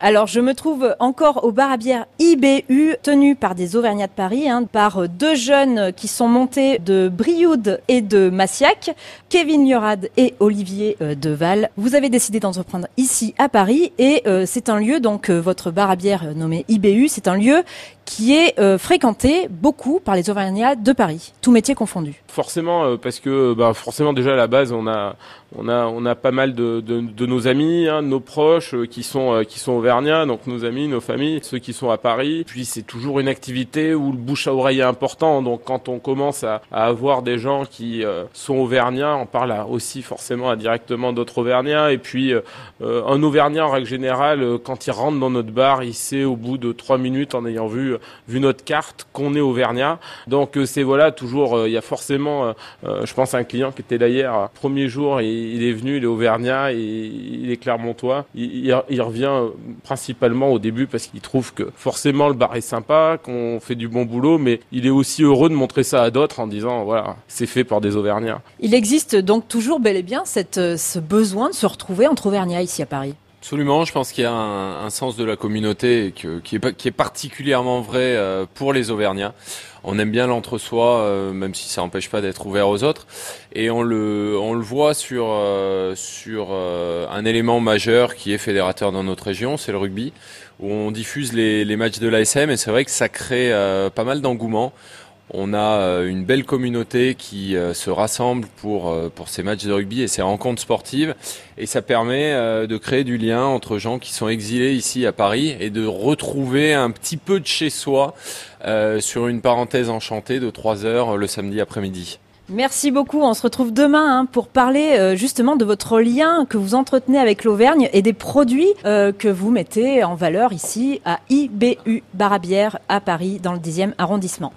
Alors, je me trouve encore au bar à bière IBU, tenu par des Auvergnats de Paris, hein, par deux jeunes qui sont montés de Brioude et de Massiac, Kevin Yorad et Olivier euh, Deval. Vous avez décidé d'entreprendre ici à Paris et euh, c'est un lieu, donc euh, votre bar à bière nommé IBU, c'est un lieu qui est fréquenté beaucoup par les Auvergnats de Paris, tout métier confondu. Forcément, parce que bah, forcément déjà à la base, on a a on a pas mal de, nos amis, hein, nos proches qui sont qui sont donc nos amis, nos familles, ceux qui sont à Paris. Puis c'est toujours une activité où le bouche à oreille est important. Donc quand on commence à, à avoir des gens qui sont auvergnats, on parle aussi forcément indirectement d'autres Auvergnats. Et puis euh, un Auvergnat en règle générale, euh, quand il rentre dans notre bar, il sait au bout de trois minutes en ayant vu vu notre carte qu'on est Auvergnat. Donc euh, c'est voilà toujours, il y a forcément, je pense un client qui était d'ailleurs premier jour, et il est venu, il est Auvergnat, et il est Clermontois. Il, il, revient principalement au début parce qu'il trouve que forcément le bar est sympa, qu'on fait du bon boulot, mais il est aussi heureux de montrer ça à d'autres en disant voilà c'est fait par des Auvergnats. Il existe donc toujours bel et bien euh, ce besoin de se retrouver entre Auvergnats ici à Paris. Absolument, je pense qu'il y a un, un, sens de la communauté que, qui, est, qui, est, particulièrement vrai euh, pour les Auvergnats. On aime bien l'entre-soi, euh, même si ça n'empêche pas d'être ouvert aux autres. Et on le, on le voit sur, sur un élément majeur qui est fédérateur dans notre région, c'est le rugby, où on diffuse les, les matchs de l'ASM et c'est vrai que ça crée pas mal d'engouement. On a euh, une belle communauté qui euh, se rassemble pour, euh, pour ces matchs de rugby et ces rencontres sportives. Et ça permet de créer du lien entre gens qui sont exilés ici à Paris et de retrouver un petit peu de chez soi sur une parenthèse enchantée de 3 heures le samedi après-midi. Merci beaucoup. On se retrouve demain hein, pour parler justement de votre lien que vous entretenez avec l'Auvergne et des produits que vous mettez en valeur ici à IBU Barabière à Paris dans le 10e arrondissement.